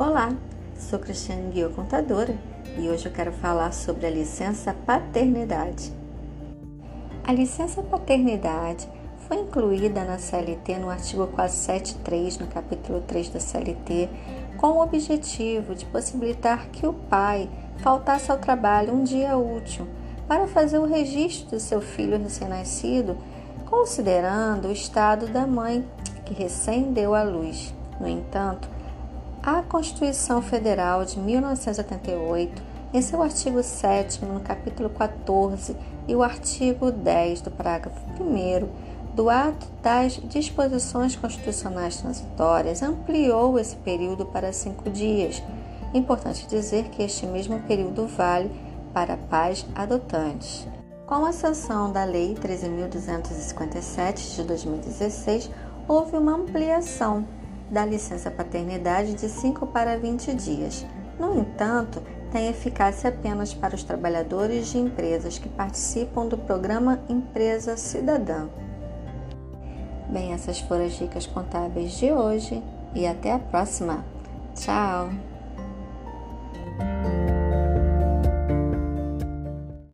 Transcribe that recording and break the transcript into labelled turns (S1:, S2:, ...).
S1: Olá, sou Cristiane Guiô, contadora, e hoje eu quero falar sobre a licença paternidade. A licença paternidade foi incluída na CLT no artigo 473, no capítulo 3 da CLT, com o objetivo de possibilitar que o pai faltasse ao trabalho um dia útil para fazer o registro do seu filho recém-nascido, considerando o estado da mãe que recém deu à luz. No entanto, a Constituição Federal de 1988, em seu artigo 7, no capítulo 14 e o artigo 10 do parágrafo 1 do ato das disposições constitucionais transitórias, ampliou esse período para cinco dias. Importante dizer que este mesmo período vale para pais adotantes. Com a sanção da Lei 13.257 de 2016, houve uma ampliação da licença paternidade de 5 para 20 dias. No entanto, tem eficácia apenas para os trabalhadores de empresas que participam do programa Empresa Cidadã. Bem, essas foram as dicas contábeis de hoje e até a próxima. Tchau!